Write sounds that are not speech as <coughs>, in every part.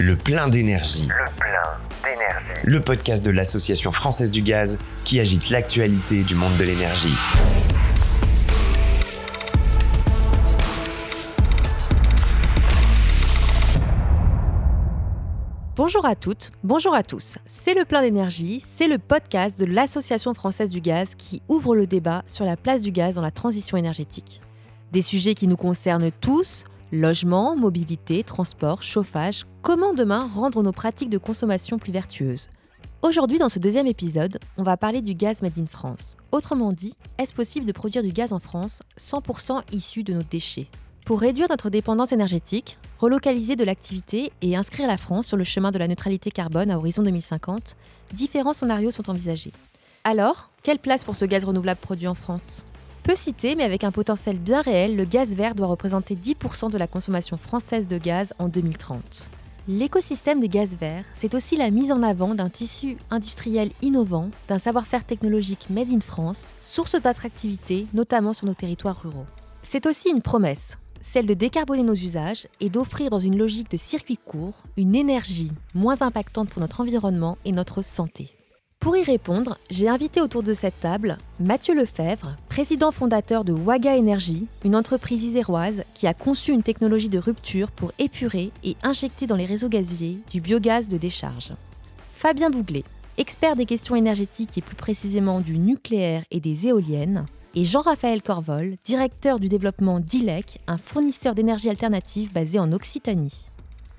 Le plein d'énergie. Le plein d'énergie. Le podcast de l'Association française du gaz qui agite l'actualité du monde de l'énergie. Bonjour à toutes, bonjour à tous. C'est le plein d'énergie, c'est le podcast de l'Association française du gaz qui ouvre le débat sur la place du gaz dans la transition énergétique. Des sujets qui nous concernent tous, logement, mobilité, transport, chauffage, comment demain rendre nos pratiques de consommation plus vertueuses? Aujourd'hui, dans ce deuxième épisode, on va parler du gaz made in France. Autrement dit, est-ce possible de produire du gaz en France 100% issu de nos déchets? Pour réduire notre dépendance énergétique, relocaliser de l'activité et inscrire la France sur le chemin de la neutralité carbone à horizon 2050, différents scénarios sont envisagés. Alors, quelle place pour ce gaz renouvelable produit en France? Peu cité, mais avec un potentiel bien réel, le gaz vert doit représenter 10% de la consommation française de gaz en 2030. L'écosystème des gaz verts, c'est aussi la mise en avant d'un tissu industriel innovant, d'un savoir-faire technologique made in France, source d'attractivité, notamment sur nos territoires ruraux. C'est aussi une promesse, celle de décarboner nos usages et d'offrir dans une logique de circuit court une énergie moins impactante pour notre environnement et notre santé. Pour y répondre, j'ai invité autour de cette table Mathieu Lefebvre, président fondateur de Waga Energy, une entreprise iséroise qui a conçu une technologie de rupture pour épurer et injecter dans les réseaux gaziers du biogaz de décharge. Fabien Bouglet, expert des questions énergétiques et plus précisément du nucléaire et des éoliennes, et Jean-Raphaël Corvol, directeur du développement d'ILEC, un fournisseur d'énergie alternative basé en Occitanie.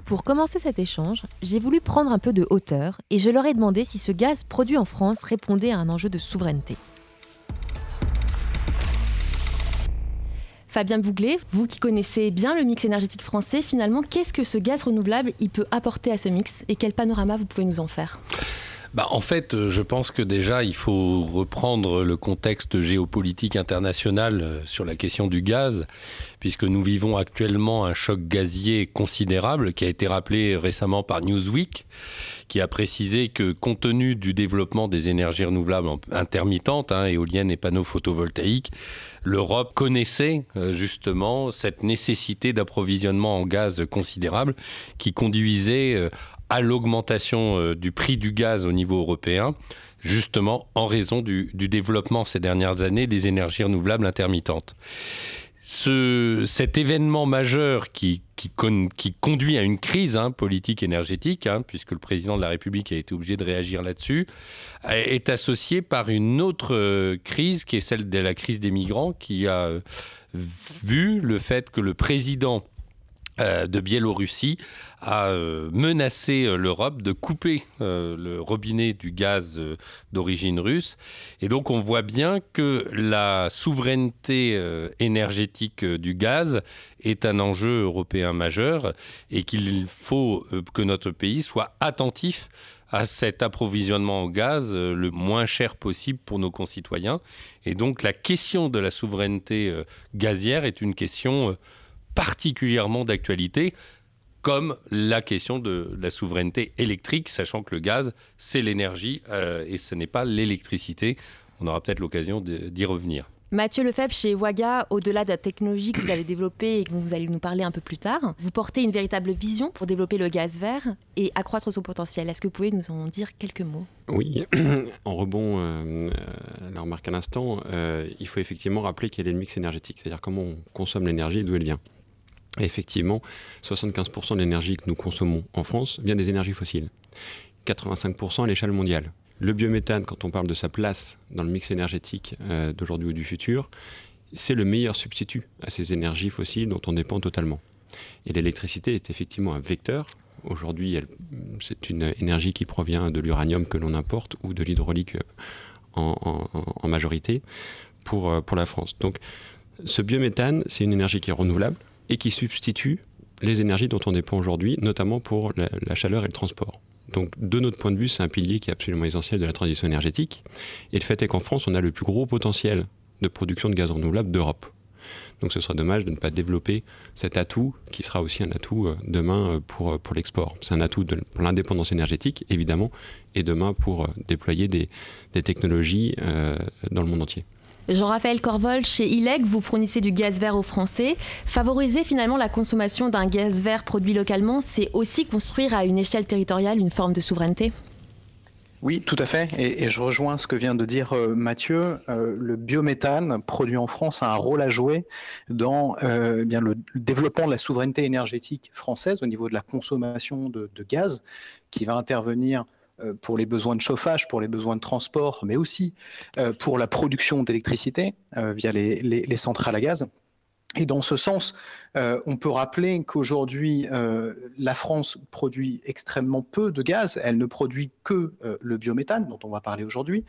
Pour commencer cet échange, j'ai voulu prendre un peu de hauteur et je leur ai demandé si ce gaz produit en France répondait à un enjeu de souveraineté. Fabien Bouglet, vous qui connaissez bien le mix énergétique français, finalement, qu'est-ce que ce gaz renouvelable il peut apporter à ce mix et quel panorama vous pouvez nous en faire? Bah, en fait, euh, je pense que déjà, il faut reprendre le contexte géopolitique international euh, sur la question du gaz, puisque nous vivons actuellement un choc gazier considérable qui a été rappelé récemment par Newsweek, qui a précisé que compte tenu du développement des énergies renouvelables intermittentes, hein, éoliennes et panneaux photovoltaïques, l'Europe connaissait euh, justement cette nécessité d'approvisionnement en gaz considérable qui conduisait à l'augmentation euh, du prix du gaz au niveau européen, justement en raison du, développement ces dernières années des énergies renouvelables intermittentes. Ce, cet événement majeur qui, conduit à une crise hein, politique énergétique, hein, puisque le président de la République a été obligé de réagir là-dessus, est associé par une autre euh, crise qui est celle de la crise des migrants, qui a vu le fait que le président de Biélorussie a euh, menacé euh, l'Europe de couper le robinet du gaz d'origine russe. Et donc on voit bien que la souveraineté énergétique du gaz est un enjeu européen majeur et qu'il faut que notre pays soit attentif à cet approvisionnement au gaz le moins cher possible pour nos concitoyens. Et donc la question de la souveraineté gazière est une question particulièrement d'actualité, comme la question de la souveraineté électrique, sachant que le gaz, c'est l'énergie euh, et ce n'est pas l'électricité. On aura peut-être l'occasion d'y revenir. Mathieu Lefebvre, chez Waga, au-delà de la technologie que vous avez développée et dont vous allez nous parler un peu plus tard, vous portez une véritable vision pour développer le gaz vert et accroître son potentiel. Est-ce que vous pouvez nous en dire quelques mots? Oui, <coughs> en rebond euh, la remarque à l'instant, euh, il faut effectivement rappeler quel est le mix énergétique, c'est-à-dire comment on consomme l'énergie et d'où elle vient effectivement, 75% de l'énergie que nous consommons en France vient des énergies fossiles. 85% à l'échelle mondiale. Le biométhane, quand on parle de sa place dans le mix énergétique euh, d'aujourd'hui ou du futur, c'est le meilleur substitut à ces énergies fossiles dont on dépend totalement. Et l'électricité est effectivement un vecteur. Aujourd'hui, c'est une énergie qui provient de l'uranium que l'on importe ou de l'hydraulique en, en, majorité pour, euh, pour la France. Donc, ce biométhane, c'est une énergie qui est renouvelable, et qui substitue les énergies dont on dépend aujourd'hui, notamment pour la, chaleur et le transport. Donc, de notre point de vue, c'est un pilier qui est absolument essentiel de la transition énergétique. Et le fait est qu'en France, on a le plus gros potentiel de production de gaz renouvelable d'Europe. Donc, ce serait dommage de ne pas développer cet atout qui sera aussi un atout euh, demain euh, pour, euh, pour l'export. C'est un atout de, pour l'indépendance énergétique, évidemment, et demain pour déployer des, des technologies dans le monde entier. Jean-Raphaël Corvol, chez ILEC, vous fournissez du gaz vert aux Français. Favoriser finalement la consommation d'un gaz vert produit localement, c'est aussi construire à une échelle territoriale une forme de souveraineté oui, tout à fait. Et, je rejoins ce que vient de dire euh, Mathieu. Euh, le biométhane produit en France a un rôle à jouer dans euh, eh le, développement de la souveraineté énergétique française au niveau de la consommation de, gaz, qui va intervenir pour les besoins de chauffage, pour les besoins de transport, mais aussi pour la production d'électricité via les, centrales à gaz. Et dans ce sens, euh, on peut rappeler qu'aujourd'hui, euh, la France produit extrêmement peu de gaz. Elle ne produit que euh, le biométhane, dont on va parler aujourd'hui,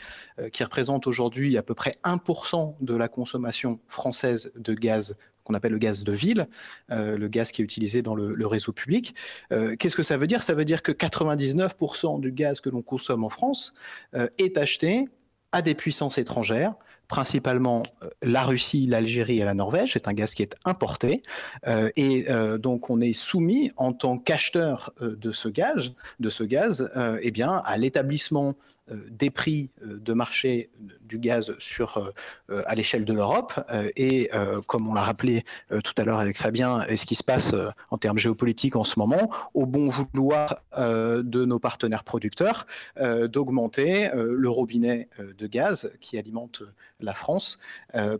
qui représente aujourd'hui à peu près 1% de la consommation française de gaz qu'on appelle le gaz de ville, le gaz qui est utilisé dans le, réseau public. Qu'est-ce que ça veut dire? Ça veut dire que 99% du gaz que l'on consomme en France est acheté à des puissances étrangères principalement euh, la Russie, l'Algérie et la Norvège. C'est un gaz qui est importé. Euh, et euh, donc, on est soumis en tant qu'acheteur de ce gaz, de ce gaz eh bien, à l'établissement euh, des prix euh, de marché du gaz sur, euh, à l'échelle de l'Europe. et comme on l'a rappelé tout à l'heure avec Fabien, et ce qui se passe en termes géopolitiques en ce moment, au bon vouloir de nos partenaires producteurs, d'augmenter le robinet de gaz qui alimente la France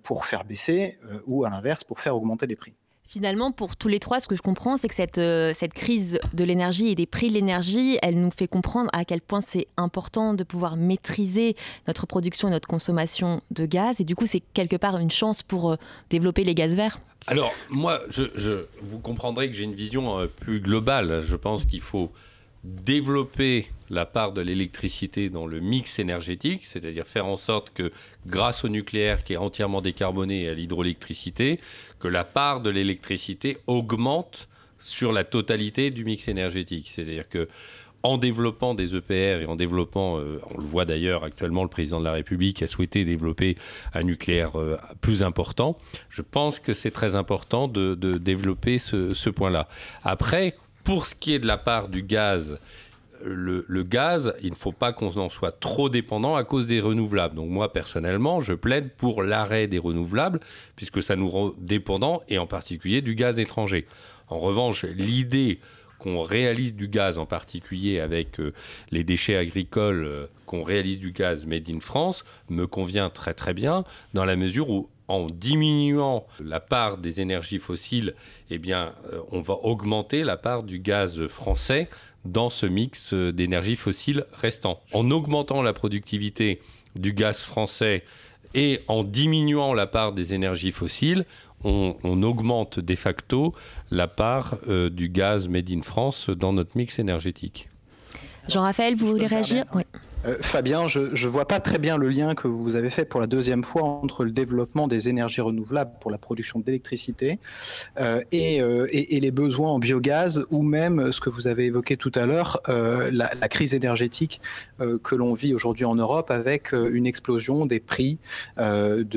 pour faire baisser ou à l'inverse pour faire augmenter les prix. Finalement, pour tous les trois, ce que je comprends, c'est que cette, euh, cette crise de l'énergie et des prix de l'énergie, elle nous fait comprendre à quel point c'est important de pouvoir maîtriser notre production et notre consommation de gaz. Et du coup, c'est quelque part une chance pour euh, développer les gaz verts. Alors, moi, je, vous comprendrez que j'ai une vision euh, plus globale. Je pense qu'il faut développer la part de l'électricité dans le mix énergétique, c'est-à-dire faire en sorte que grâce au nucléaire qui est entièrement décarboné et à l'hydroélectricité, que la part de l'électricité augmente sur la totalité du mix énergétique. C'est-à-dire que en développant des EPR et en développant, euh, on le voit d'ailleurs actuellement, le président de la République a souhaité développer un nucléaire euh, plus important. Je pense que c'est très important de, développer ce, ce point-là. Après, pour ce qui est de la part du gaz, le, gaz, il ne faut pas qu'on en soit trop dépendant à cause des renouvelables. Donc moi, personnellement, je plaide pour l'arrêt des renouvelables, puisque ça nous rend dépendants, et en particulier du gaz étranger. En revanche, l'idée qu'on réalise du gaz, en particulier avec euh, les déchets agricoles, euh, qu'on réalise du gaz made in France, me convient très très bien, dans la mesure où en diminuant la part des énergies fossiles, eh bien, euh, on va augmenter la part du gaz français dans ce mix euh, d'énergie fossile restant. En augmentant la productivité du gaz français et en diminuant la part des énergies fossiles, on, augmente de facto la part euh, du gaz made in France dans notre mix énergétique. Jean-Raphaël, vous voulez réagir? Euh, Fabien, je ne vois pas très bien le lien que vous avez fait pour la deuxième fois entre le développement des énergies renouvelables pour la production d'électricité euh, euh, et, les besoins en biogaz ou même ce que vous avez évoqué tout à l'heure, la, crise énergétique que l'on vit aujourd'hui en Europe avec une explosion des prix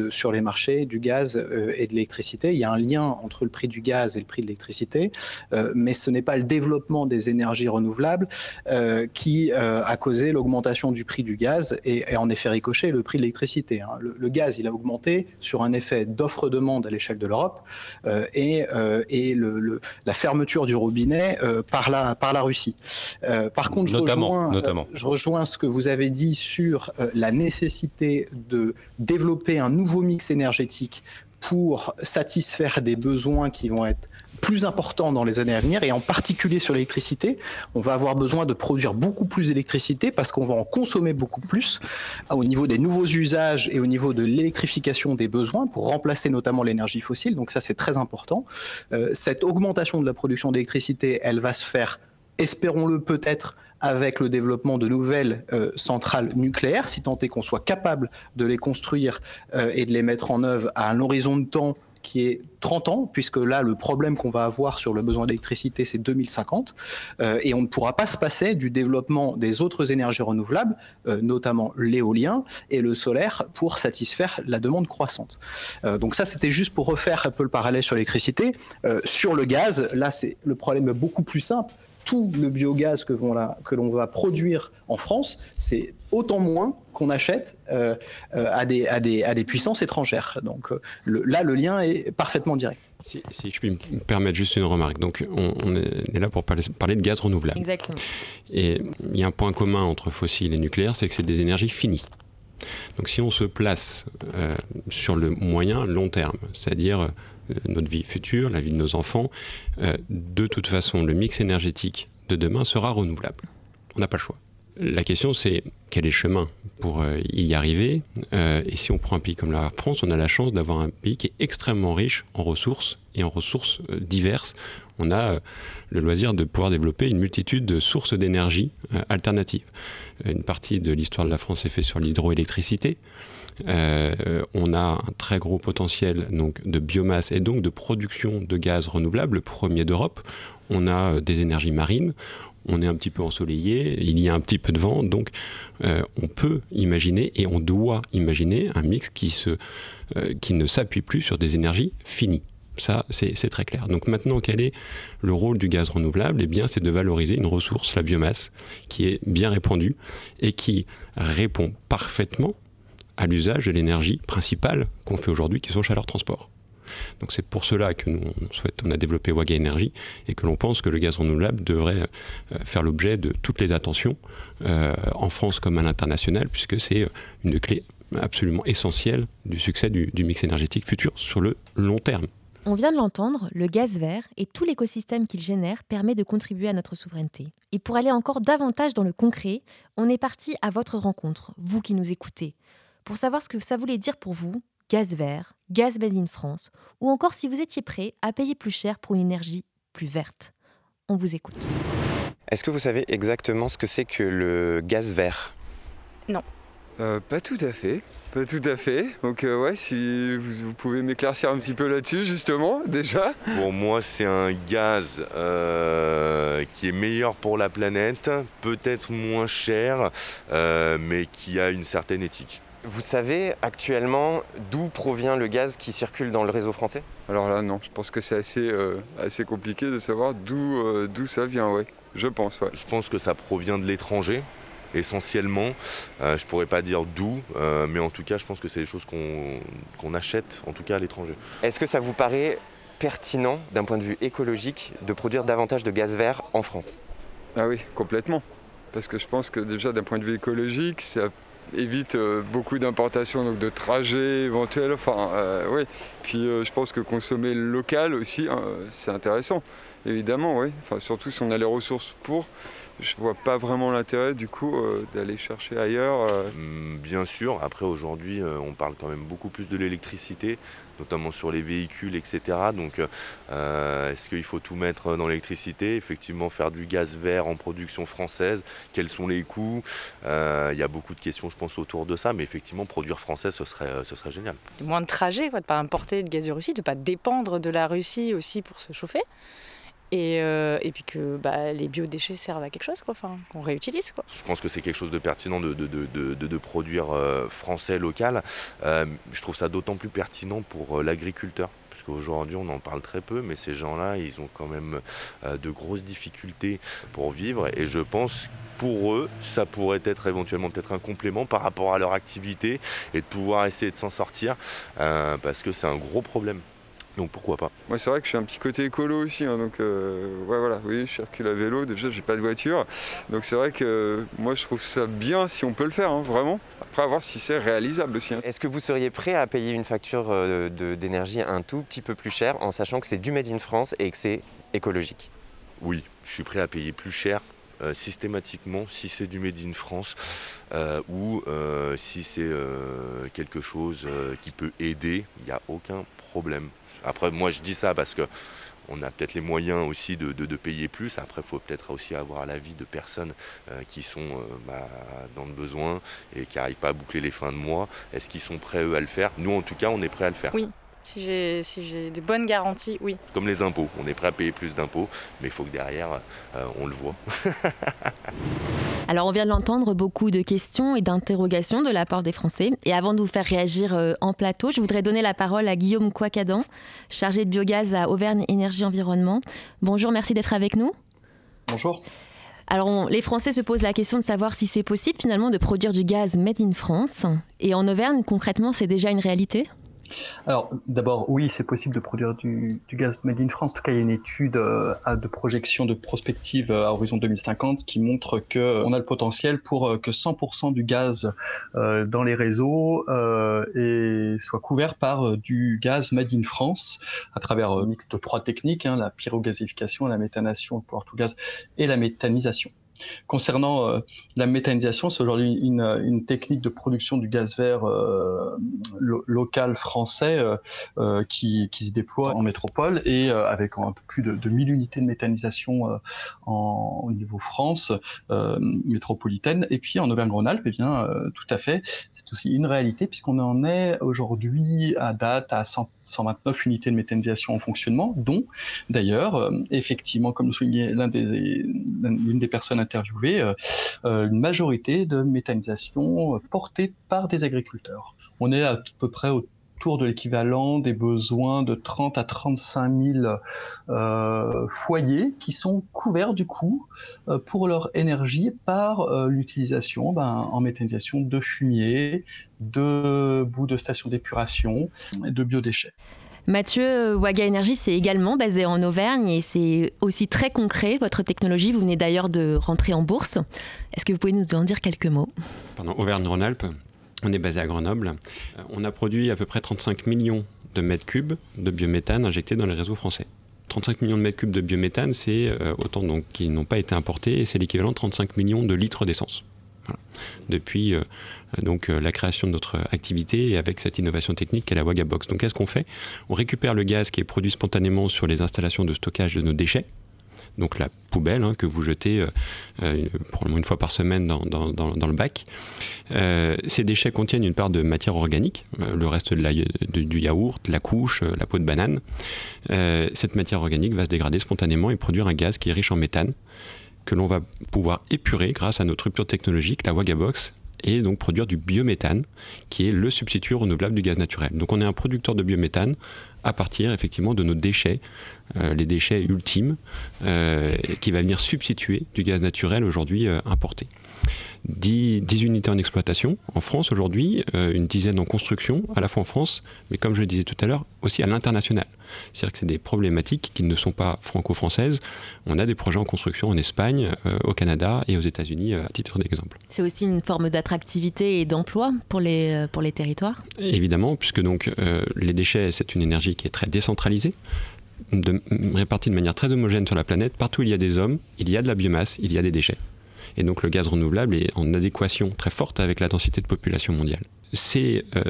sur les marchés du gaz et de l'électricité. Il y a un lien entre le prix du gaz et le prix de l'électricité, mais ce n'est pas le développement des énergies renouvelables qui a causé l'augmentation du du prix du gaz et, en effet ricochet le prix de l'électricité. Hein. Le, gaz, il a augmenté sur un effet d'offre-demande à l'échelle de l'Europe euh, et, euh, et le, la fermeture du robinet euh, par, la, par la Russie. par contre, je, rejoins, notamment. je rejoins ce que vous avez dit sur la nécessité de développer un nouveau mix énergétique pour satisfaire des besoins qui vont être plus important dans les années à venir et en particulier sur l'électricité, on va avoir besoin de produire beaucoup plus d'électricité parce qu'on va en consommer beaucoup plus euh, au niveau des nouveaux usages et au niveau de l'électrification des besoins pour remplacer notamment l'énergie fossile. Donc ça c'est très important. Euh, cette augmentation de la production d'électricité, elle va se faire, espérons-le peut-être, avec le développement de nouvelles euh, centrales nucléaires, si tant est qu'on soit capable de les construire et de les mettre en œuvre à un horizon de temps qui est 30 ans, puisque là, le problème qu'on va avoir sur le besoin d'électricité, c'est 2050, euh, et on ne pourra pas se passer du développement des autres énergies renouvelables, euh, notamment l'éolien et le solaire, pour satisfaire la demande croissante. Euh, donc ça, c'était juste pour refaire un peu le parallèle sur l'électricité. sur le gaz, là, c'est le problème beaucoup plus simple tout le biogaz que, que l'on va produire en France, c'est autant moins qu'on achète euh, euh, à, des, à, des, à, des, puissances étrangères. Donc là, le lien est parfaitement direct. Si, je puis me permettre juste une remarque. Donc on, est là pour parler, parler, de gaz renouvelable. Exactement. Et il y a un point commun entre fossiles et nucléaire, c'est que c'est des énergies finies. Donc si on se place euh, sur le moyen long terme, c'est-à-dire euh, notre vie future, la vie de nos enfants, euh, de toute façon, le mix énergétique de demain sera renouvelable. On n'a pas le choix. La question, c'est quel est le chemin pour y arriver Et si on prend un pays comme la France, on a la chance d'avoir un pays qui est extrêmement riche en ressources et en ressources diverses. On a le loisir de pouvoir développer une multitude de sources d'énergie alternatives. Une partie de l'histoire de la France est faite sur l'hydroélectricité. Euh, on a un très gros potentiel de biomasse et donc de production de gaz renouvelable, le premier d'Europe. On a euh, des énergies marines, on est un petit peu ensoleillé, il y a un petit peu de vent, donc euh, on peut imaginer et on doit imaginer un mix qui ne s'appuie plus sur des énergies finies. Ça, c'est très clair. Donc maintenant, quel est le rôle du gaz renouvelable? Eh bien, c'est de valoriser une ressource, la biomasse, qui est bien répandue et qui répond parfaitement à l'usage de l'énergie principale qu'on fait aujourd'hui, qui sont chaleur transport. Donc c'est pour cela que nous on a développé Waga Énergie et que l'on pense que le gaz renouvelable devrait euh, faire l'objet de toutes les attentions euh, en France comme à l'international, puisque c'est une clé absolument essentielle du succès du mix énergétique futur sur le long terme. On vient de l'entendre, le gaz vert et tout l'écosystème qu'il génère permet de contribuer à notre souveraineté. Et pour aller encore davantage dans le concret, on est parti à votre rencontre, vous qui nous écoutez, pour savoir ce que ça voulait dire pour vous, gaz vert, gaz made in France, ou encore si vous étiez prêt à payer plus cher pour une énergie plus verte. On vous écoute. Est-ce que vous savez exactement ce que c'est que le gaz vert? Non. Euh, pas tout à fait. Pas tout à fait. Donc euh, ouais, si vous, pouvez m'éclaircir un petit peu là-dessus justement, déjà. Pour moi, c'est un gaz euh, qui est meilleur pour la planète, peut-être moins cher, mais qui a une certaine éthique. Vous savez actuellement d'où provient le gaz qui circule dans le réseau français? Alors là, non. Je pense que c'est assez, assez compliqué de savoir d'où d'où ça vient, ouais. Je pense, ouais. Je pense que ça provient de l'étranger essentiellement. Euh, je pourrais pas dire d'où, euh, mais en tout cas, je pense que c'est des choses qu'on achète, en tout cas à l'étranger. Est-ce que ça vous paraît pertinent, d'un point de vue écologique, de produire davantage de gaz vert en France? Ah oui, complètement. Parce que je pense que déjà, d'un point de vue écologique, ça évite euh, beaucoup d'importations, donc de trajets éventuels. Enfin, oui. Puis je pense que consommer local aussi, hein, c'est intéressant. Évidemment, oui. Enfin, surtout si on a les ressources pour je vois pas vraiment l'intérêt du coup euh, d'aller chercher ailleurs. Euh. Mm, bien sûr, après aujourd'hui euh, on parle quand même beaucoup plus de l'électricité, notamment sur les véhicules, etc. Donc est-ce qu'il faut tout mettre dans l'électricité Effectivement faire du gaz vert en production française, quels sont les coûts? Il y a beaucoup de questions je pense autour de ça, mais effectivement produire français ce serait, ce serait génial. Moins de trajets, de ne pas importer de gaz de Russie, de ne pas dépendre de la Russie aussi pour se chauffer. Et, euh, et, puis que bah, les biodéchets servent à quelque chose, qu'on réutilise. Quoi. Je pense que c'est quelque chose de pertinent de produire euh, français, local. Euh, je trouve ça d'autant plus pertinent pour l'agriculteur. Parce qu'aujourd'hui, on en parle très peu, mais ces gens-là, ils ont quand même de grosses difficultés pour vivre. Et je pense pour eux, ça pourrait être éventuellement peut-être un complément par rapport à leur activité et de pouvoir essayer de s'en sortir parce que c'est un gros problème. Donc pourquoi pas Moi c'est vrai que je suis un petit côté écolo aussi, hein, donc euh, ouais voilà, oui, je circule à vélo, déjà j'ai pas de voiture, donc c'est vrai que moi je trouve ça bien si on peut le faire, hein, vraiment. Après à voir si c'est réalisable aussi. Hein. Est-ce que vous seriez prêt à payer une facture euh, d'énergie un tout petit peu plus cher en sachant que c'est du Made in France et que c'est écologique? Oui, je suis prêt à payer plus cher euh, systématiquement si c'est du Made in France ou si c'est quelque chose qui peut aider, il n'y a aucun Après, moi, je dis ça parce que on a peut-être les moyens aussi de, payer plus. Après, il faut peut-être aussi avoir l'avis de personnes euh, qui sont euh, bah, dans le besoin et qui n'arrivent pas à boucler les fins de mois. Est-ce qu'ils sont prêts, eux, à le faire? Nous, en tout cas, on est prêts à le faire. Oui. Si j'ai si des bonnes garanties, oui. Comme les impôts, on est prêt à payer plus d'impôts, mais il faut que derrière, euh, on le voit. <laughs> Alors on vient de l'entendre, beaucoup de questions et d'interrogations de la part des Français. Et avant de vous faire réagir euh, en plateau, je voudrais donner la parole à Guillaume Quacadan, chargé de biogaz à Auvergne Énergie Environnement. Bonjour, merci d'être avec nous. Bonjour. Alors, les Français se posent la question de savoir si c'est possible finalement de produire du gaz made in France. Et en Auvergne, concrètement, c'est déjà une réalité? Alors, d'abord, oui, c'est possible de produire du, gaz made in France. En tout cas, il y a une étude euh, de projection de prospective euh, à horizon 2050 qui montre qu'on euh, a le potentiel pour que 100% du gaz dans les réseaux soit couvert par du gaz made in France à travers un mix de trois techniques, hein, la pyrogasification, la méthanation, le power to gaz et la méthanisation. Concernant euh, la méthanisation, c'est aujourd'hui une, technique de production du gaz vert euh, local français euh, qui, se déploie en métropole et avec un peu plus de, de 1000 unités de méthanisation au niveau France métropolitaine. Et puis en Auvergne-Rhône-Alpes, eh bien, tout à fait, c'est aussi une réalité puisqu'on en est aujourd'hui à date à 129 unités de méthanisation en fonctionnement, dont d'ailleurs, effectivement, comme le soulignait l'un des, l'une des personnes euh, euh, une majorité de méthanisation euh, portée par des agriculteurs. On est à peu près autour de l'équivalent des besoins de 30 à 35 000 foyers qui sont couverts du coup pour leur énergie par l'utilisation ben, en méthanisation de fumier, de bouts de stations d'épuration, de biodéchets. Mathieu, Waga Energy, c'est également basé en Auvergne et c'est aussi très concret. Votre technologie, vous venez d'ailleurs de rentrer en bourse. Est-ce que vous pouvez nous en dire quelques mots? Pardon, Auvergne-Rhône-Alpes, on est basé à Grenoble. Euh, on a produit à peu près 35 millions de mètres cubes de biométhane injectés dans les réseaux français. 35 millions de mètres cubes de biométhane, c'est euh, autant donc qui n'ont pas été importés et c'est l'équivalent de 35 millions de litres d'essence. Depuis euh, donc euh, la création de notre activité et avec cette innovation technique qu'est la Wagabox. Donc qu'est-ce qu'on fait? On récupère le gaz qui est produit spontanément sur les installations de stockage de nos déchets donc la poubelle hein, que vous jetez euh, probablement une fois par semaine dans, le bac. ces déchets contiennent une part de matière organique, le reste de du yaourt, la couche, la peau de banane. cette matière organique va se dégrader spontanément et produire un gaz qui est riche en méthane, que l'on va pouvoir épurer grâce à notre rupture technologique, la Wagabox, et donc produire du biométhane, qui est le substitut renouvelable du gaz naturel. Donc on est un producteur de biométhane à partir effectivement de nos déchets, euh, les déchets ultimes, euh, qui va venir substituer du gaz naturel aujourd'hui euh, importé. 10, unités en exploitation en France aujourd'hui, euh, une dizaine en construction, à la fois en France, mais comme je le disais tout à l'heure, aussi à l'international. C'est-à-dire que c'est des problématiques qui ne sont pas franco-françaises. On a des projets en construction en Espagne, euh, au Canada et aux États-Unis, euh, à titre d'exemple. C'est aussi une forme d'attractivité et d'emploi pour les, pour les territoires? Évidemment, puisque donc les déchets, c'est une énergie qui est très décentralisée. De, répartie de manière très homogène sur la planète. Partout où il y a des hommes, il y a de la biomasse, il y a des déchets. Et donc le gaz renouvelable est en adéquation très forte avec la densité de population mondiale. Ces euh,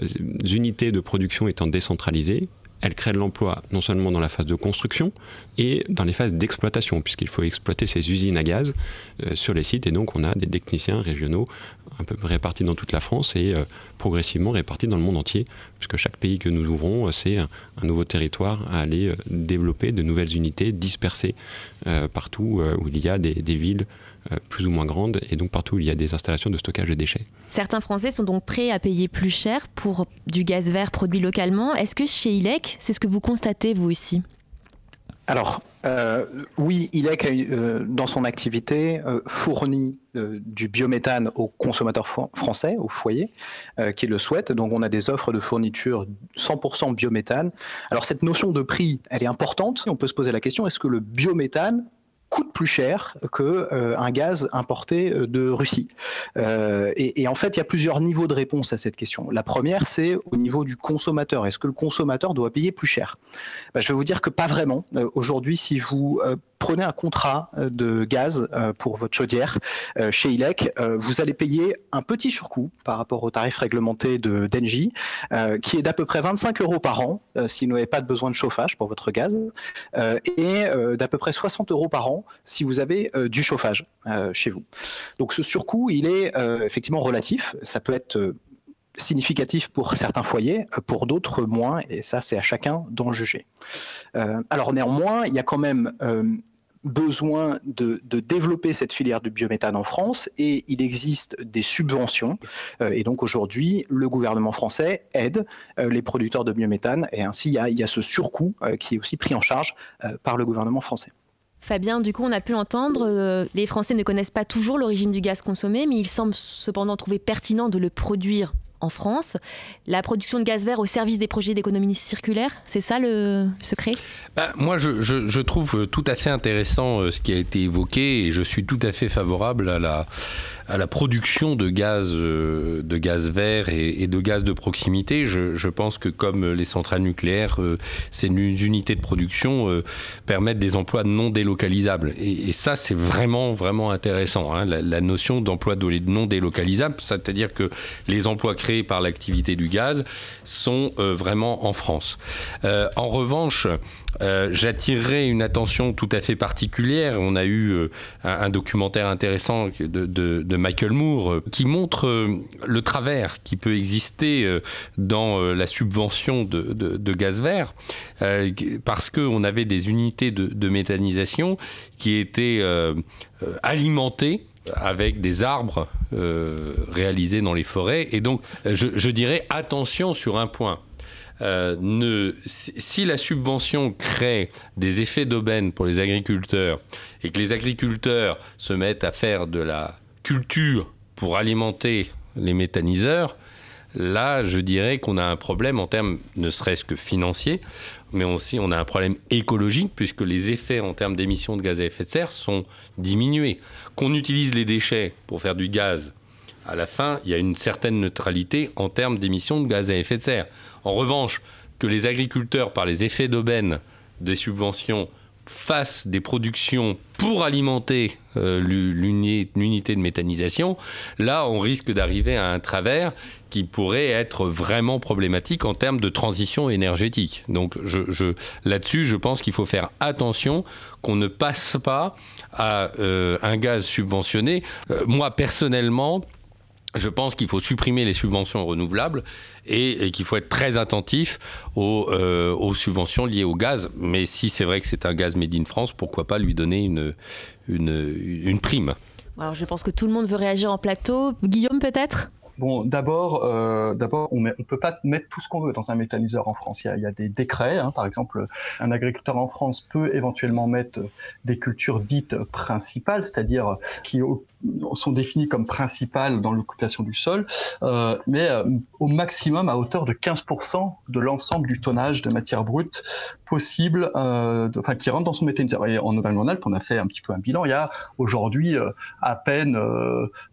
unités de production étant décentralisées, elles créent de l'emploi non seulement dans la phase de construction et dans les phases d'exploitation, puisqu'il faut exploiter ces usines à gaz euh, sur les sites. Et donc, on a des techniciens régionaux un peu répartis dans toute la France et euh, progressivement répartis dans le monde entier, puisque chaque pays que nous ouvrons, c'est un, nouveau territoire à aller développer de nouvelles unités dispersées partout où il y a des, villes plus ou moins grandes et donc partout où il y a des installations de stockage de déchets. Certains Français sont donc prêts à payer plus cher pour du gaz vert produit localement. Est-ce que chez ILEC, c'est ce que vous constatez vous aussi? Alors, euh, oui, ILEC, euh, dans son activité, fournit du biométhane aux consommateurs français, aux foyers, qui le souhaitent. Donc, on a des offres de fourniture 100% biométhane. Alors, cette notion de prix, elle est importante. On peut se poser la question, est-ce que le biométhane coûte plus cher que euh, gaz importé euh, de Russie. Euh, et, en fait, il y a plusieurs niveaux de réponse à cette question. La première, c'est au niveau du consommateur. Est-ce que le consommateur doit payer plus cher? Ben, Je vais vous dire que pas vraiment. Aujourd'hui, si vous prenez un contrat euh, de gaz euh, pour votre chaudière euh, chez ILEC, vous allez payer un petit surcoût par rapport au tarif réglementé de d'Engie, qui est d'à peu près 25 euros par an si vous n'avez pas de besoin de chauffage pour votre gaz, et d'à peu près 60 euros par an si vous avez du chauffage chez vous. Donc ce surcoût, il est effectivement relatif. Ça peut être significatif pour certains foyers, pour d'autres moins, et ça c'est à chacun d'en juger. alors néanmoins, il y a quand même besoin de, développer cette filière du biométhane en France et il existe des subventions. Euh, et donc aujourd'hui, le gouvernement français aide euh, les producteurs de biométhane et ainsi il y a, ce surcoût euh, qui est aussi pris en charge par le gouvernement français. Fabien, du coup, on a pu l'entendre, les Français ne connaissent pas toujours l'origine du gaz consommé, mais ils semblent cependant trouver pertinent de le produire en France. La production de gaz vert au service des projets d'économie circulaire, c'est ça le secret? Bah, Moi, je, trouve tout à fait intéressant euh, ce qui a été évoqué et je suis tout à fait favorable à la, à la production de gaz, euh, de gaz vert et, de gaz de proximité. Je, je, pense que comme les centrales nucléaires, euh, ces unités de production permettent des emplois non délocalisables. Et, ça, c'est vraiment, vraiment intéressant. Hein, la, la, notion d'emploi non délocalisable, c'est-à-dire que les emplois créés par l'activité du gaz sont euh, vraiment en France. Euh, en revanche, euh, j'attirerai une attention tout à fait particulière. On a eu un, documentaire intéressant de, Michael Moore qui montre le travers qui peut exister dans la subvention de, gaz vert, parce qu'on avait des unités de, méthanisation qui étaient alimentées avec des arbres euh, réalisés dans les forêts. Et donc, je, dirais attention sur un point. Euh, ne, si la subvention crée des effets d'aubaine pour les agriculteurs et que les agriculteurs se mettent à faire de la culture pour alimenter les méthaniseurs, là, je dirais qu'on a un problème en termes ne serait-ce que financiers, mais aussi on a un problème écologique puisque les effets en termes d'émissions de gaz à effet de serre sont diminués. Qu'on utilise les déchets pour faire du gaz, à la fin, il y a une certaine neutralité en termes d'émissions de gaz à effet de serre. En revanche, que les agriculteurs, par les effets d'aubaine des subventions, fassent des productions pour alimenter euh, l'unité de méthanisation, là, on risque d'arriver à un travers qui pourrait être vraiment problématique en termes de transition énergétique. Donc je, là-dessus, je pense qu'il faut faire attention qu'on ne passe pas à euh, un gaz subventionné. Euh, moi, personnellement, je pense qu'il faut supprimer les subventions renouvelables et, qu'il faut être très attentif euh, aux, subventions liées au gaz. Mais si c'est vrai que c'est un gaz made in France, pourquoi pas lui donner une, une, une prime? Alors je pense que tout le monde veut réagir en plateau. Guillaume peut-être? Bon, d'abord, euh, d'abord, on ne peut pas mettre tout ce qu'on veut dans un méthaniseur en France. Il y a, des décrets. Hein. Par exemple, un agriculteur en France peut éventuellement mettre des cultures dites principales, c'est-à-dire qui sont définies comme principales dans l'occupation du sol, euh, mais euh, au maximum à hauteur de 15% de l'ensemble du tonnage de matière brute possible, euh, enfin qui rentre dans son méthaniseur. Et en Nouvelle-Rhône-Alpes, on a fait un petit peu un bilan. Il y a aujourd'hui à peine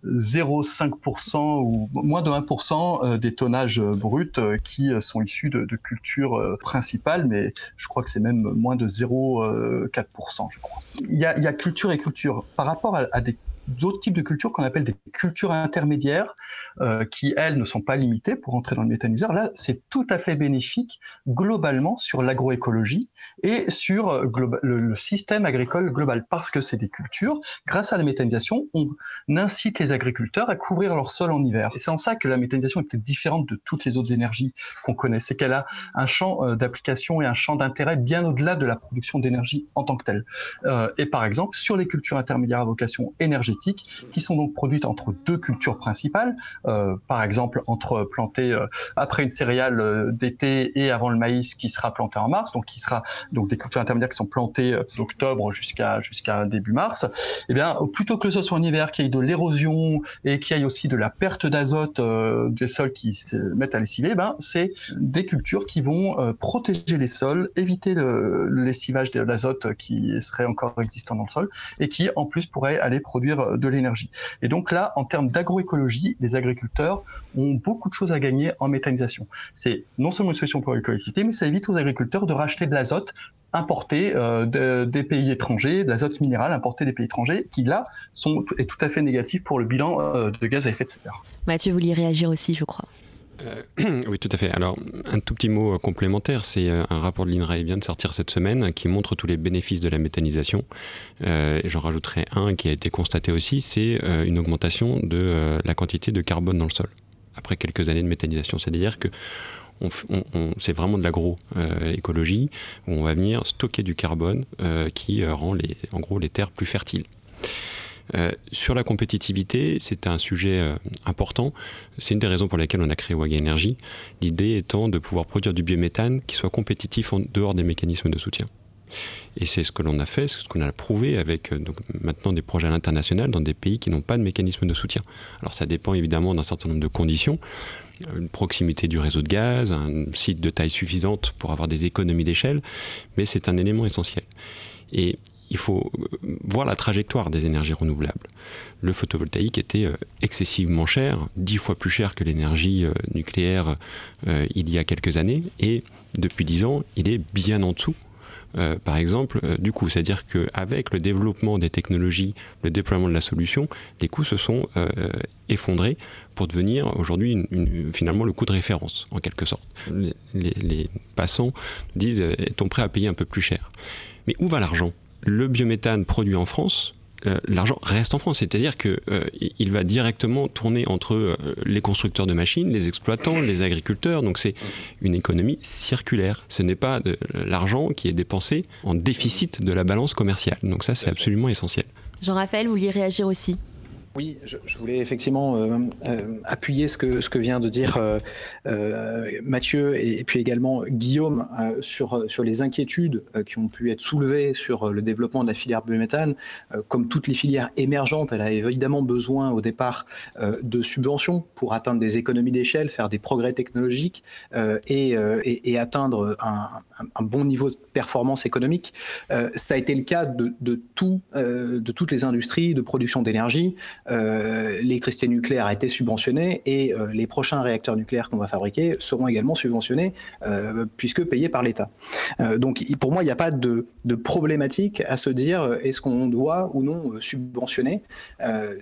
0,5% euh, ou moins de 1% des tonnages bruts qui sont issus de, cultures principales, mais je crois que c'est même moins de 0,4%, je crois. Il y, a, il y a culture et culture. Par rapport à, à des d'autres types de cultures qu'on appelle des cultures intermédiaires, euh, qui elles ne sont pas limitées pour entrer dans le méthaniseur. Là, c'est tout à fait bénéfique globalement sur l'agroécologie et sur euh, le, système agricole global, parce que c'est des cultures. Grâce à la méthanisation, on incite les agriculteurs à couvrir leur sol en hiver. Et c'est en ça que la méthanisation est différente de toutes les autres énergies qu'on connaît. C'est qu'elle a un champ euh, d'application et un champ d'intérêt bien au-delà de la production d'énergie en tant que telle. Et par exemple, sur les cultures intermédiaires à vocation énergétique, qui sont donc produites entre deux cultures principales, euh, par exemple entre planter euh, après une céréale euh, d'été et avant le maïs qui sera planté en mars, donc qui sera donc des cultures intermédiaires qui sont plantées d'octobre jusqu'à jusqu'à début mars. Et eh bien plutôt que ce soit en hiver qu'il y ait de l'érosion et qu'il y ait aussi de la perte d'azote des sols qui se mettent à lessiver, eh ben c'est des cultures qui vont protéger les sols, éviter le, le lessivage de l'azote qui serait encore existant dans le sol et qui en plus pourrait aller produire de l'énergie. Et donc là, en termes d'agroécologie, les agriculteurs ont beaucoup de choses à gagner en méthanisation. C'est non seulement une solution pour les collectivités, mais ça évite aux agriculteurs de racheter de l'azote importé euh, des pays étrangers, d'azote minéral importé des pays étrangers, qui là sont, est tout à fait négatif pour le bilan euh, de gaz à effet de serre. Mathieu, vouliez réagir aussi, je crois. Euh, <clears throat> oui, tout à fait. Alors, un tout petit mot euh, complémentaire, c'est euh, un rapport de l'INRAE vient de sortir cette semaine qui montre tous les bénéfices de la méthanisation. J'en rajouterai un qui a été constaté aussi, c'est une augmentation de la quantité de carbone dans le sol après quelques années de méthanisation. C'est-à-dire que c'est vraiment de l'agroécologie où on va venir stocker du carbone qui rend en gros les terres plus fertiles. Euh, sur la compétitivité, c'est un sujet euh, important. C'est une des raisons pour lesquelles on a créé Waga Energy. L'idée étant de pouvoir produire du biométhane qui soit compétitif en dehors des mécanismes de soutien. Et c'est ce que l'on a fait, ce qu'on a prouvé avec euh, maintenant des projets à l'international dans des pays qui n'ont pas de mécanisme de soutien. Alors ça dépend évidemment d'un certain nombre de conditions, une proximité du réseau de gaz, un site de taille suffisante pour avoir des économies d'échelle, mais c'est un élément essentiel. Et il faut euh, voir la trajectoire des énergies renouvelables. Le photovoltaïque était euh, excessivement cher, dix fois plus cher que l'énergie euh, nucléaire il y a quelques années, et depuis dix ans, il est bien en dessous. par exemple, du coup, c'est-à-dire qu'avec le développement des technologies, le déploiement de la solution, les coûts se sont effondrés pour devenir aujourd'hui finalement le coût de référence, en quelque sorte. Les passants disent est-on prêt à payer un peu plus cher? Mais où va l'argent? Le biométhane produit en France, euh, l'argent reste en France. C'est-à-dire qu'il euh, va directement tourner entre euh, les constructeurs de machines, les exploitants, les agriculteurs. Donc c'est une économie circulaire. Ce n'est pas de l'argent qui est dépensé en déficit de la balance commerciale. Donc ça, c'est absolument essentiel. Jean-Raphaël, vous vouliez réagir aussi? Oui, je, voulais effectivement euh, euh, appuyer ce que, ce que vient de dire euh, Mathieu et, puis également Guillaume sur, sur les inquiétudes qui ont pu être soulevées sur le développement de la filière biométhane. comme toutes les filières émergentes, elle a évidemment besoin au départ de subventions pour atteindre des économies d'échelle, faire des progrès technologiques et, et, atteindre un, un, bon niveau de performance économique. ça a été le cas de, de, tout, de toutes les industries de production d'énergie. Euh, l'électricité nucléaire a été subventionnée et euh, les prochains réacteurs nucléaires qu'on va fabriquer seront également subventionnés euh, puisque payés par l'État. donc pour moi, il n'y a pas de, problématique à se dire est-ce qu'on doit ou non subventionner.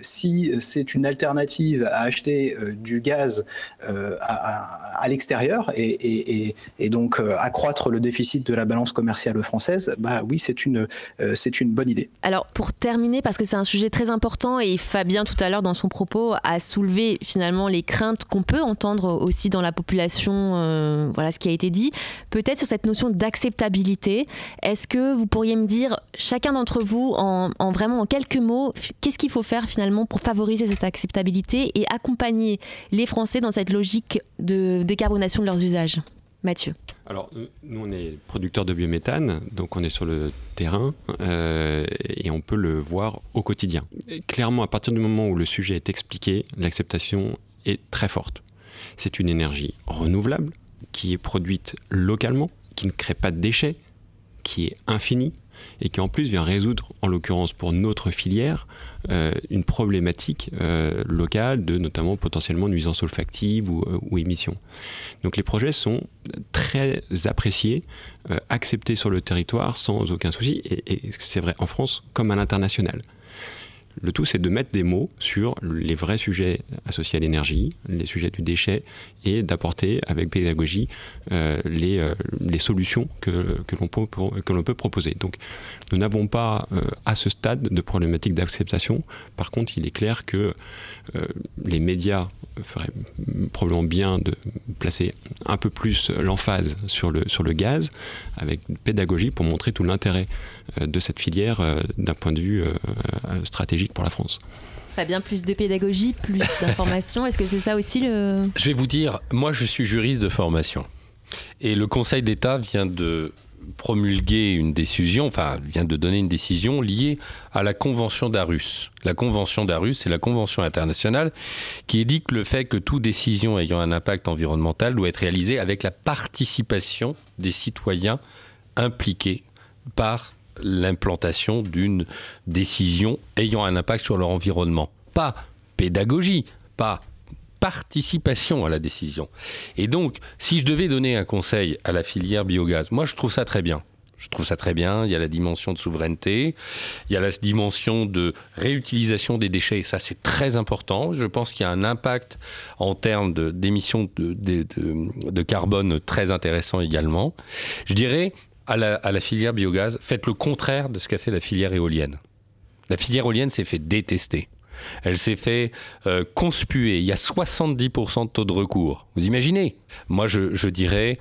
si c'est une alternative à acheter du gaz à, l'extérieur et, donc accroître le déficit de la balance commerciale française, bah oui, c'est une, c'est une bonne idée. Alors pour terminer, parce que c'est un sujet très important et Fabien tout à l'heure dans son propos a soulevé finalement les craintes qu'on peut entendre aussi dans la population, euh, voilà ce qui a été dit. Peut-être sur cette notion d'acceptabilité, est-ce que vous pourriez me dire, chacun d'entre vous, en, vraiment en quelques mots, qu'est-ce qu'il faut faire finalement pour favoriser cette acceptabilité et accompagner les Français dans cette logique de décarbonation de leurs usages? Mathieu. Alors, nous, on est producteurs de biométhane, donc on est sur le terrain euh, et on peut le voir au quotidien. clairement, à partir du moment où le sujet est expliqué, l'acceptation est très forte. C'est une énergie renouvelable qui est produite localement, qui ne crée pas de déchets, qui est infinie et qui en plus vient résoudre, en l'occurrence pour notre filière, euh, une problématique euh, locale de notamment potentiellement nuisance olfactive ou, euh, ou, émissions. Donc les projets sont très appréciés, acceptés sur le territoire sans aucun souci, et c'est vrai en France comme à l'international. Le tout, c'est de mettre des mots sur les vrais sujets associés à l'énergie, les sujets du déchet, et d'apporter avec pédagogie euh, les, euh, les, solutions que, l'on peut proposer. Donc, nous n'avons pas euh, à ce stade de problématique d'acceptation. Par contre, il est clair que les médias feraient probablement bien de placer un peu plus l'emphase sur le, sur le gaz, avec pédagogie pour montrer tout l'intérêt de cette filière d'un point de vue stratégique pour la France. bien plus de pédagogie, plus <laughs> d'information. Est-ce que c'est ça aussi le... Je vais vous dire, moi je suis juriste de formation. Et le Conseil d'État vient de promulguer une décision, enfin vient de donner une décision liée à la Convention d'Arus. La Convention d'Arus, c'est la Convention internationale qui édicte le fait que toute décision ayant un impact environnemental doit être réalisée avec la participation des citoyens impliqués par l'implantation d'une décision ayant un impact sur leur environnement. Pas pédagogie, pas participation à la décision. Et donc, si je devais donner un conseil à la filière biogaz, moi je trouve ça très bien. Je trouve ça très bien. Il y a la dimension de souveraineté, il y a la dimension de réutilisation des déchets. Ça, c'est très important. Je pense qu'il y a un impact en termes d'émissions de, de, carbone très intéressant également. Je dirais, à la, filière biogaz, faites le contraire de ce qu'a fait la filière éolienne. La filière éolienne s'est fait détester. Elle s'est fait euh, conspuer. Il y a 70% de taux de recours. Vous imaginez? Moi, je, dirais,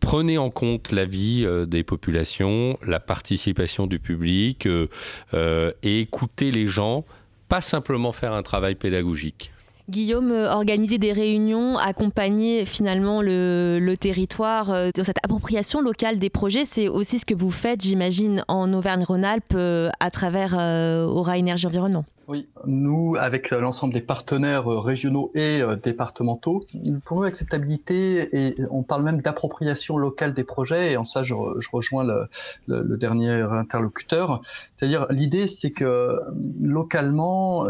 prenez en compte l'avis euh, des populations, la participation du public euh, et écoutez les gens, pas simplement faire un travail pédagogique. Guillaume, euh, organiser des réunions, accompagner finalement le, le territoire euh, dans cette appropriation locale des projets, c'est aussi ce que vous faites, j'imagine, en Auvergne-Rhône-Alpes euh, à travers Aura Énergie Environnement. Oui, nous, avec l'ensemble des partenaires régionaux et départementaux, pour nous, acceptabilité, et on parle même d'appropriation locale des projets, et en ça, je, rejoins le, dernier interlocuteur. C'est-à-dire, l'idée, c'est que localement,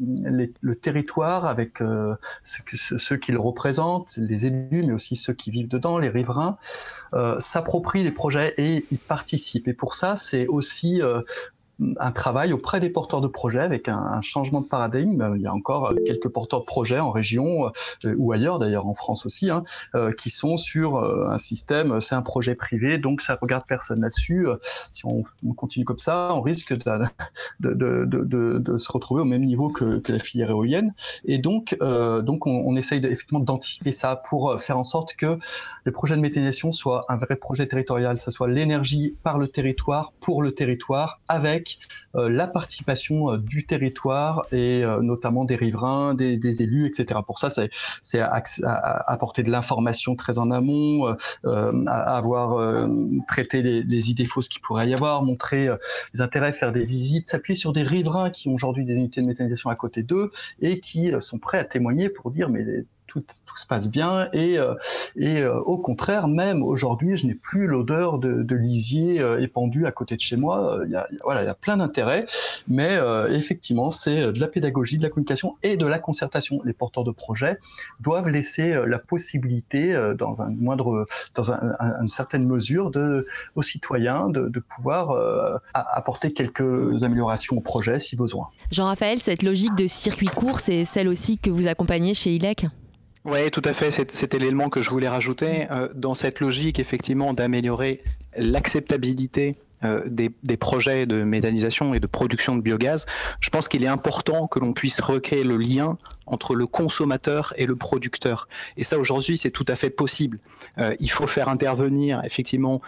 le territoire avec euh, ceux, qui le représentent, les élus, mais aussi ceux qui vivent dedans, les riverains, euh, s'approprient les projets et y participent. Et pour ça, c'est aussi euh, un travail auprès des porteurs de projets avec un, changement de paradigme. Il y a encore quelques porteurs de projets en région euh, ou ailleurs, d'ailleurs en France aussi, hein, euh, qui sont sur euh, un système, c'est un projet privé, donc ça regarde personne là-dessus. Si on, continue comme ça, on risque de, se retrouver au même niveau que, la filière éolienne. Et donc, donc on, essaye effectivement d'anticiper ça pour faire en sorte que les projets de méthanisation soient un vrai projet territorial, ça soit l'énergie par le territoire, pour le territoire, avec euh, la participation euh, du territoire et euh, notamment des riverains, des, élus, etc. Pour ça, c'est apporter de l'information très en amont, avoir traité les, idées fausses qu'il pourrait y avoir, montrer les intérêts, faire des visites, s'appuyer sur des riverains qui ont aujourd'hui des unités de méthanisation à côté d'eux et qui sont prêts à témoigner pour dire mais tout, se passe bien et, euh, et euh, au contraire, même aujourd'hui, je n'ai plus l'odeur de, lisier euh, épandu à côté de chez moi. Il y a, voilà, il y a plein d'intérêts, mais effectivement, c'est de la pédagogie, de la communication et de la concertation. Les porteurs de projets doivent laisser la possibilité, dans un moindre, dans une certaine mesure, aux citoyens de, de pouvoir apporter quelques améliorations au projet si besoin. Jean-Raphaël, cette logique de circuit court, c'est celle aussi que vous accompagnez chez ILEC oui, tout à fait. C'était l'élément que je voulais rajouter. Euh, dans cette logique, effectivement, d'améliorer l'acceptabilité euh, des, projets de méthanisation et de production de biogaz, je pense qu'il est important que l'on puisse recréer le lien entre le consommateur et le producteur. Et ça, aujourd'hui, c'est tout à fait possible. Euh, il faut faire intervenir, effectivement,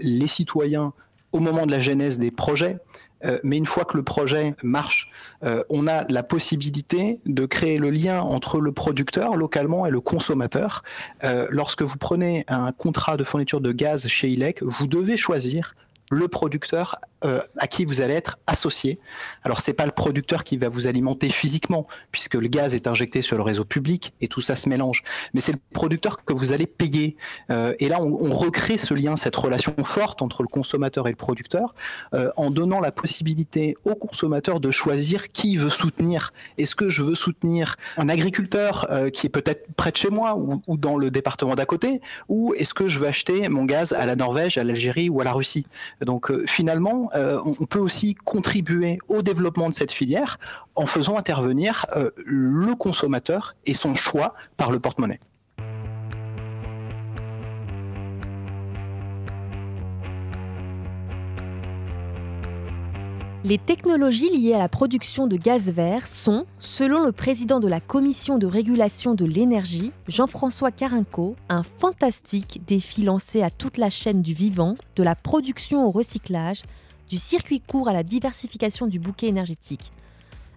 les citoyens au moment de la genèse des projets, euh, mais une fois que le projet marche, euh, on a la possibilité de créer le lien entre le producteur localement et le consommateur. Euh, lorsque vous prenez un contrat de fourniture de gaz chez ILEC, vous devez choisir le producteur euh, à qui vous allez être associé. Alors c'est pas le producteur qui va vous alimenter physiquement, puisque le gaz est injecté sur le réseau public et tout ça se mélange, mais c'est le producteur que vous allez payer. Euh, et là, on, on, recrée ce lien, cette relation forte entre le consommateur et le producteur, euh, en donnant la possibilité au consommateur de choisir qui veut soutenir. Est-ce que je veux soutenir un agriculteur euh, qui est peut-être près de chez moi ou, ou dans le département d'à côté, ou est-ce que je veux acheter mon gaz à la Norvège, à l'Algérie ou à la Russie? Donc euh, euh, on peut aussi contribuer au développement de cette filière en faisant intervenir euh, le consommateur et son choix par le porte-monnaie. Les technologies liées à la production de gaz vert sont, selon le président de la Commission de régulation de l'énergie, Jean-François Carinco, un fantastique défi lancé à toute la chaîne du vivant, de la production au recyclage, du circuit court à la diversification du bouquet énergétique.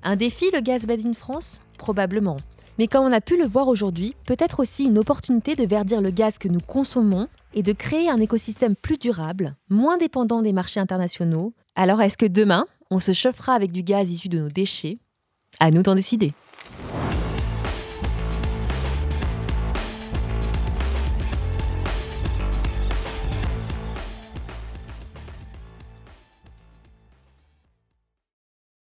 Un défi, le gaz made in France? Probablement. Mais comme on a pu le voir aujourd'hui, peut-être aussi une opportunité de verdir le gaz que nous consommons et de créer un écosystème plus durable, moins dépendant des marchés internationaux. Alors est-ce que demain, on se chauffera avec du gaz issu de nos déchets? À nous d'en décider.